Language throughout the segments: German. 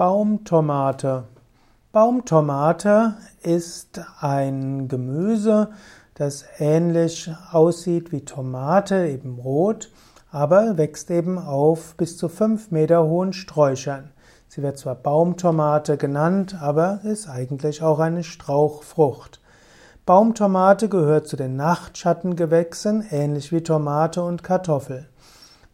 Baumtomate. Baumtomate ist ein Gemüse, das ähnlich aussieht wie Tomate, eben rot, aber wächst eben auf bis zu fünf Meter hohen Sträuchern. Sie wird zwar Baumtomate genannt, aber ist eigentlich auch eine Strauchfrucht. Baumtomate gehört zu den Nachtschattengewächsen, ähnlich wie Tomate und Kartoffel.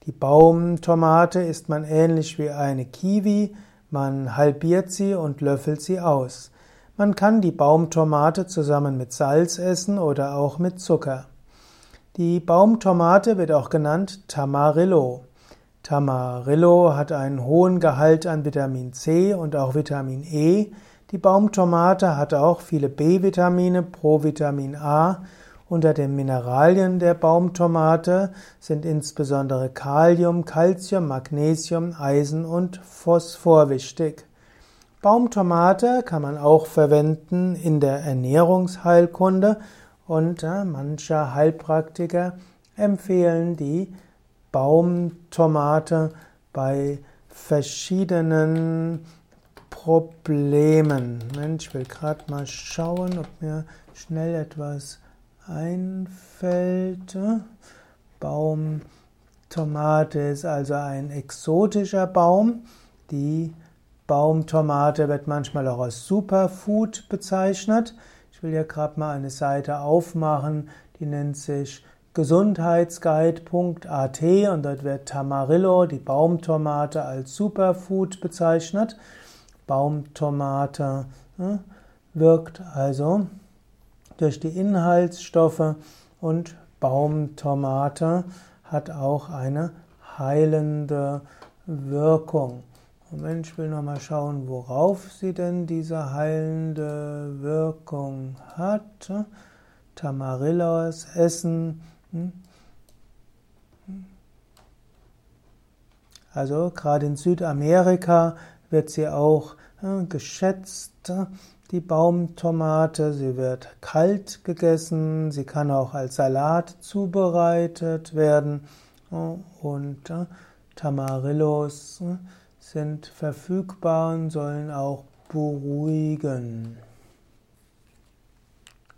Die Baumtomate isst man ähnlich wie eine Kiwi, man halbiert sie und löffelt sie aus. Man kann die Baumtomate zusammen mit Salz essen oder auch mit Zucker. Die Baumtomate wird auch genannt Tamarillo. Tamarillo hat einen hohen Gehalt an Vitamin C und auch Vitamin E. Die Baumtomate hat auch viele B-Vitamine, Provitamin A unter den Mineralien der Baumtomate sind insbesondere Kalium, Calcium, Magnesium, Eisen und Phosphor wichtig. Baumtomate kann man auch verwenden in der Ernährungsheilkunde und äh, manche Heilpraktiker empfehlen die Baumtomate bei verschiedenen Problemen. Mensch, ich will gerade mal schauen, ob mir schnell etwas einfällt. Baumtomate ist also ein exotischer Baum. Die Baumtomate wird manchmal auch als Superfood bezeichnet. Ich will hier gerade mal eine Seite aufmachen, die nennt sich gesundheitsguide.at und dort wird Tamarillo, die Baumtomate, als Superfood bezeichnet. Baumtomate hm, wirkt also durch die Inhaltsstoffe und Baumtomate hat auch eine heilende Wirkung. Moment, ich will noch mal schauen, worauf sie denn diese heilende Wirkung hat. Tamarillos essen. Hm? Also gerade in Südamerika wird sie auch hm, geschätzt die Baumtomate. Sie wird kalt gegessen, sie kann auch als Salat zubereitet werden und äh, Tamarillos äh, sind verfügbar und sollen auch beruhigen.